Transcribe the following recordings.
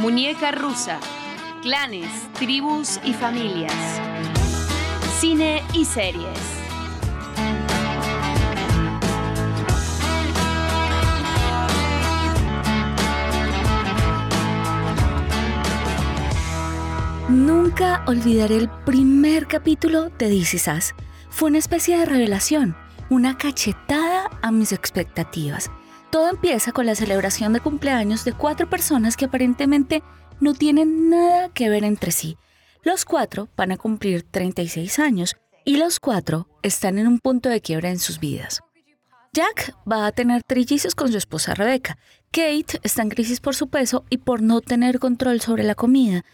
Muñeca rusa, clanes, tribus y familias. Cine y series. Nunca olvidaré el primer capítulo de This Is Fue una especie de revelación, una cachetada a mis expectativas. Todo empieza con la celebración de cumpleaños de cuatro personas que aparentemente no tienen nada que ver entre sí. Los cuatro van a cumplir 36 años y los cuatro están en un punto de quiebra en sus vidas. Jack va a tener trillizos con su esposa Rebecca. Kate está en crisis por su peso y por no tener control sobre la comida.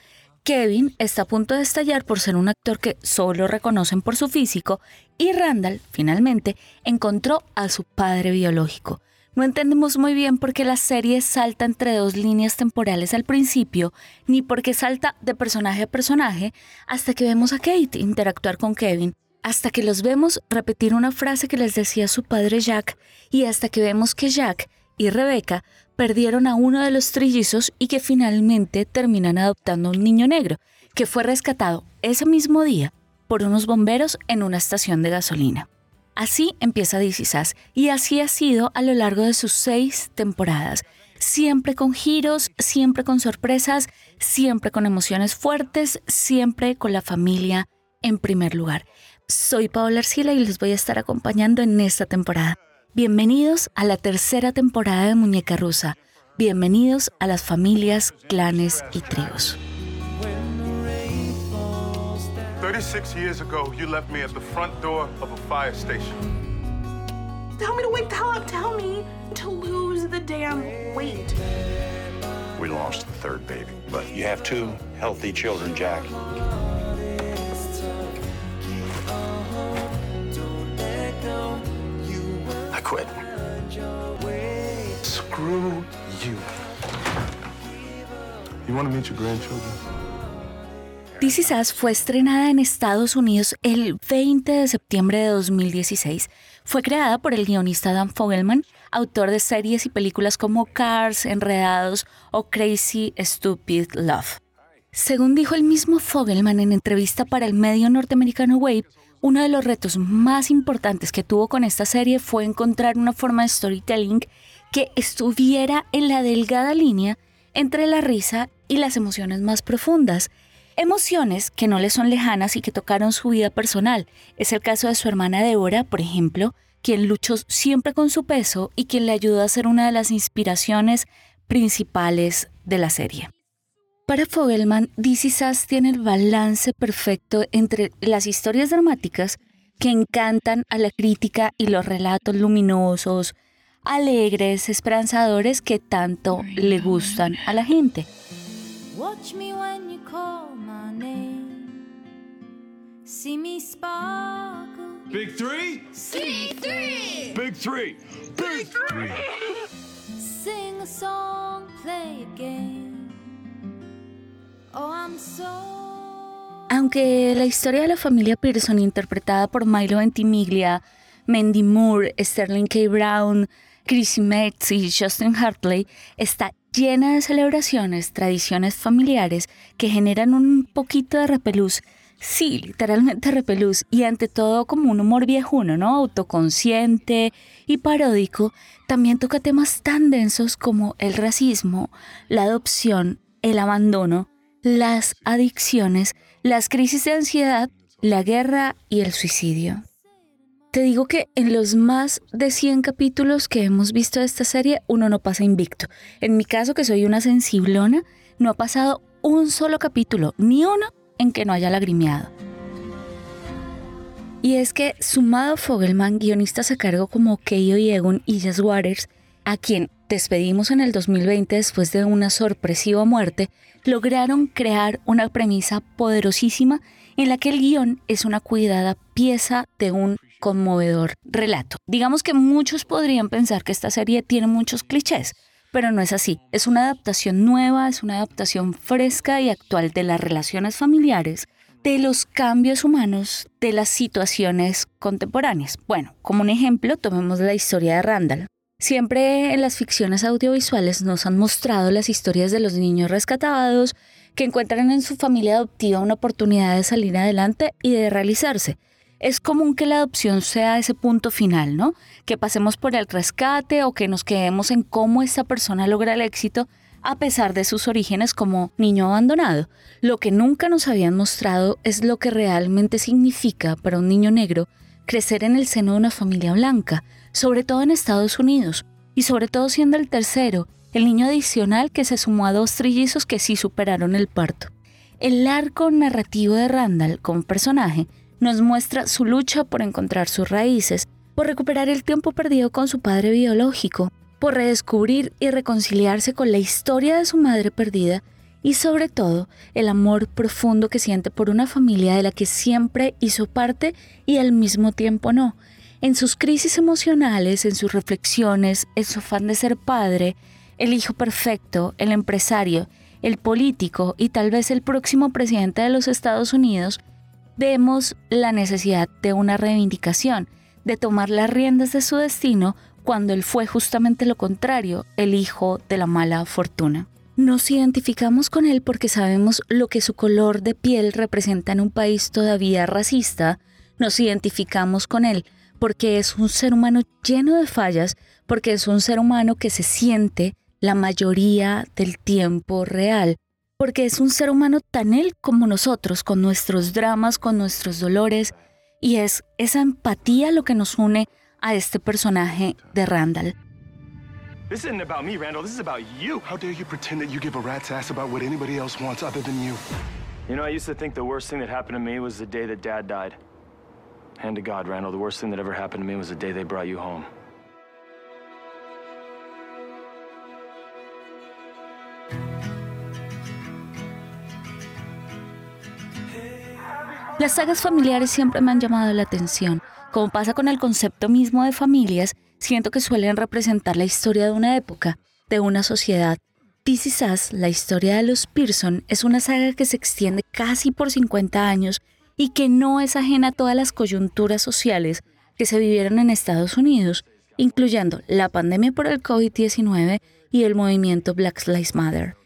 Kevin está a punto de estallar por ser un actor que solo reconocen por su físico y Randall, finalmente, encontró a su padre biológico. No entendemos muy bien por qué la serie salta entre dos líneas temporales al principio, ni por qué salta de personaje a personaje, hasta que vemos a Kate interactuar con Kevin, hasta que los vemos repetir una frase que les decía su padre Jack, y hasta que vemos que Jack y Rebecca perdieron a uno de los trillizos y que finalmente terminan adoptando un niño negro, que fue rescatado ese mismo día por unos bomberos en una estación de gasolina. Así empieza DC y así ha sido a lo largo de sus seis temporadas, siempre con giros, siempre con sorpresas, siempre con emociones fuertes, siempre con la familia en primer lugar. Soy Paola Arcila y les voy a estar acompañando en esta temporada. Bienvenidos a la tercera temporada de Muñeca Rusa. Bienvenidos a las familias, clanes y tribus. 36 years ago, you left me at the front door of a fire station. Tell me to wake the hell up. Tell me to lose the damn weight. We lost the third baby, but you have two healthy children, Jack. I quit. Screw you. You want to meet your grandchildren? This Is fue estrenada en Estados Unidos el 20 de septiembre de 2016. Fue creada por el guionista Dan Fogelman, autor de series y películas como Cars, Enredados o Crazy Stupid Love. Según dijo el mismo Fogelman en entrevista para el medio norteamericano Wave, uno de los retos más importantes que tuvo con esta serie fue encontrar una forma de storytelling que estuviera en la delgada línea entre la risa y las emociones más profundas. Emociones que no le son lejanas y que tocaron su vida personal. Es el caso de su hermana Deborah, por ejemplo, quien luchó siempre con su peso y quien le ayudó a ser una de las inspiraciones principales de la serie. Para Fogelman, DC Sass tiene el balance perfecto entre las historias dramáticas que encantan a la crítica y los relatos luminosos, alegres, esperanzadores que tanto le gustan a la gente. Big three? three! Big three! Big three! Sing a song, play a game. Aunque la historia de la familia Pearson, interpretada por Milo Ventimiglia, Mandy Moore, Sterling K. Brown, Chrissy Metz y Justin Hartley, está llena de celebraciones, tradiciones familiares que generan un poquito de repelús. Sí, literalmente repelús, y ante todo como un humor viejuno, ¿no? Autoconsciente y paródico, también toca temas tan densos como el racismo, la adopción, el abandono, las adicciones, las crisis de ansiedad, la guerra y el suicidio. Te digo que en los más de 100 capítulos que hemos visto de esta serie, uno no pasa invicto. En mi caso, que soy una sensiblona, no ha pasado un solo capítulo, ni uno, en que no haya lagrimeado. Y es que, sumado Fogelman, guionistas a cargo como Keio Yegun y Jess Waters, a quien despedimos en el 2020 después de una sorpresiva muerte, lograron crear una premisa poderosísima en la que el guion es una cuidada pieza de un conmovedor relato. Digamos que muchos podrían pensar que esta serie tiene muchos clichés, pero no es así. Es una adaptación nueva, es una adaptación fresca y actual de las relaciones familiares, de los cambios humanos, de las situaciones contemporáneas. Bueno, como un ejemplo, tomemos la historia de Randall. Siempre en las ficciones audiovisuales nos han mostrado las historias de los niños rescatados que encuentran en su familia adoptiva una oportunidad de salir adelante y de realizarse. Es común que la adopción sea ese punto final, ¿no? Que pasemos por el rescate o que nos quedemos en cómo esa persona logra el éxito a pesar de sus orígenes como niño abandonado. Lo que nunca nos habían mostrado es lo que realmente significa para un niño negro crecer en el seno de una familia blanca, sobre todo en Estados Unidos, y sobre todo siendo el tercero, el niño adicional que se sumó a dos trillizos que sí superaron el parto. El arco narrativo de Randall como personaje nos muestra su lucha por encontrar sus raíces, por recuperar el tiempo perdido con su padre biológico, por redescubrir y reconciliarse con la historia de su madre perdida y sobre todo el amor profundo que siente por una familia de la que siempre hizo parte y al mismo tiempo no, en sus crisis emocionales, en sus reflexiones, en su afán de ser padre, el hijo perfecto, el empresario, el político y tal vez el próximo presidente de los Estados Unidos, vemos la necesidad de una reivindicación, de tomar las riendas de su destino cuando él fue justamente lo contrario, el hijo de la mala fortuna. Nos identificamos con él porque sabemos lo que su color de piel representa en un país todavía racista, nos identificamos con él porque es un ser humano lleno de fallas, porque es un ser humano que se siente la mayoría del tiempo real, porque es un ser humano tan él como nosotros, con nuestros dramas, con nuestros dolores, y es esa empatía lo que nos une a este personaje de Randall. This isn't about me, Randall. This is about you. How dare you pretend that you give a rat's ass about what anybody else wants other than you? You know, I used to think the worst thing that happened to me was the day that Dad died. Hand to God, Randall, the worst thing that ever happened to me was the day they brought you home. Las sagas familiares siempre me han llamado la atención. Como pasa con el concepto mismo de familias, siento que suelen representar la historia de una época, de una sociedad. This Is Us, la historia de los Pearson, es una saga que se extiende casi por 50 años y que no es ajena a todas las coyunturas sociales que se vivieron en Estados Unidos, incluyendo la pandemia por el COVID-19 y el movimiento Black Lives Matter.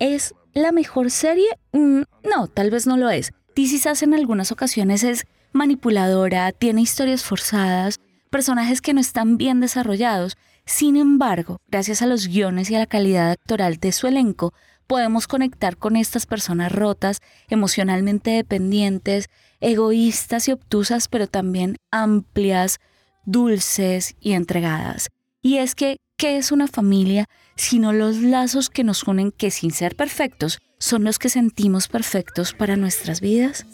¿Es la mejor serie? Mm, no, tal vez no lo es. This Is en algunas ocasiones es manipuladora, tiene historias forzadas, personajes que no están bien desarrollados. Sin embargo, gracias a los guiones y a la calidad actoral de su elenco, podemos conectar con estas personas rotas, emocionalmente dependientes, egoístas y obtusas, pero también amplias, dulces y entregadas. Y es que, ¿qué es una familia sino los lazos que nos unen que sin ser perfectos son los que sentimos perfectos para nuestras vidas?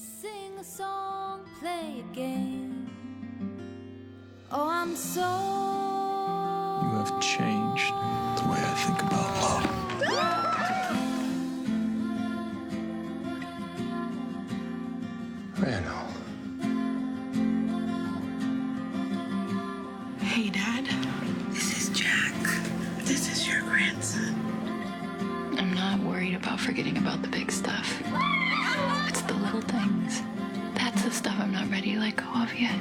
Not worried about forgetting about the big stuff. It's the little things. That's the stuff I'm not ready to let go of yet.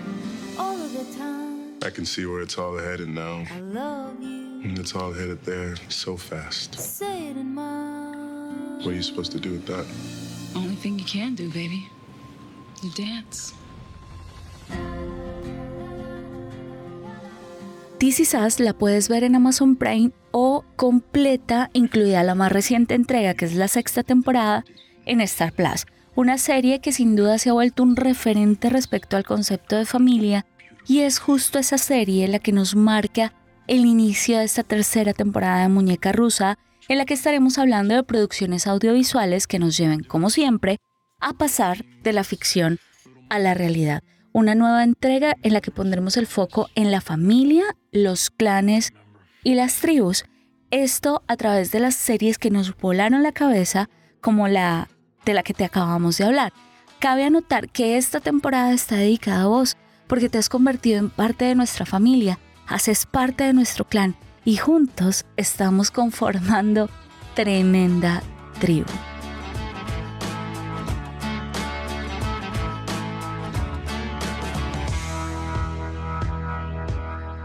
All of the time. I can see where it's all headed now. I love you. And it's all headed there so fast. Say it in my. What are you supposed to do with that? Only thing you can do, baby. You dance. This Is Us la puedes ver en Amazon Prime o completa, incluida la más reciente entrega, que es la sexta temporada, en Star Plus. Una serie que sin duda se ha vuelto un referente respecto al concepto de familia y es justo esa serie la que nos marca el inicio de esta tercera temporada de Muñeca Rusa, en la que estaremos hablando de producciones audiovisuales que nos lleven, como siempre, a pasar de la ficción a la realidad. Una nueva entrega en la que pondremos el foco en la familia, los clanes y las tribus. Esto a través de las series que nos volaron la cabeza, como la de la que te acabamos de hablar. Cabe anotar que esta temporada está dedicada a vos, porque te has convertido en parte de nuestra familia, haces parte de nuestro clan y juntos estamos conformando tremenda tribu.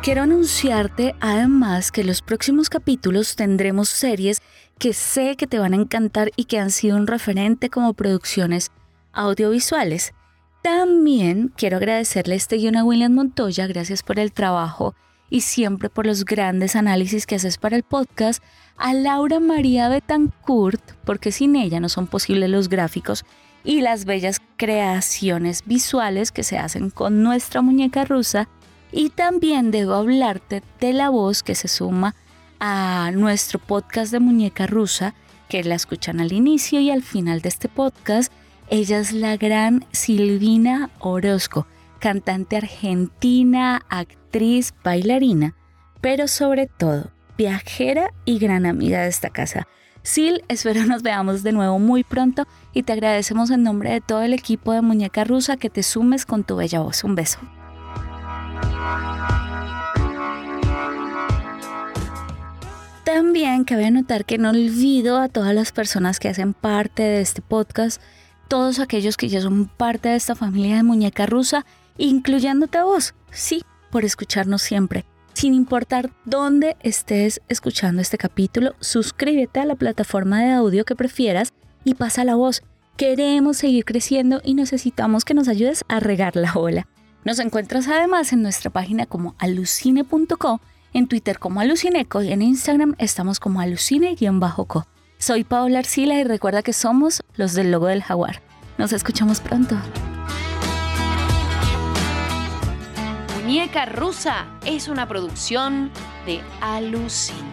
Quiero anunciarte además que los próximos capítulos tendremos series que sé que te van a encantar y que han sido un referente como producciones audiovisuales. También quiero agradecerle este guion a William Montoya, gracias por el trabajo y siempre por los grandes análisis que haces para el podcast, a Laura María Betancourt, porque sin ella no son posibles los gráficos y las bellas creaciones visuales que se hacen con nuestra muñeca rusa, y también debo hablarte de la voz que se suma a nuestro podcast de Muñeca Rusa, que la escuchan al inicio y al final de este podcast. Ella es la gran Silvina Orozco, cantante argentina, actriz, bailarina, pero sobre todo viajera y gran amiga de esta casa. Sil, espero nos veamos de nuevo muy pronto y te agradecemos en nombre de todo el equipo de Muñeca Rusa que te sumes con tu bella voz. Un beso. También cabe notar que no olvido a todas las personas que hacen parte de este podcast, todos aquellos que ya son parte de esta familia de muñeca rusa, incluyéndote a vos, sí, por escucharnos siempre. Sin importar dónde estés escuchando este capítulo, suscríbete a la plataforma de audio que prefieras y pasa la voz. Queremos seguir creciendo y necesitamos que nos ayudes a regar la ola. Nos encuentras además en nuestra página como alucine.co en Twitter como Alucineco y en Instagram estamos como alucine-co. Soy Paola Arcila y recuerda que somos los del logo del jaguar. Nos escuchamos pronto. Muñeca Rusa es una producción de Alucine.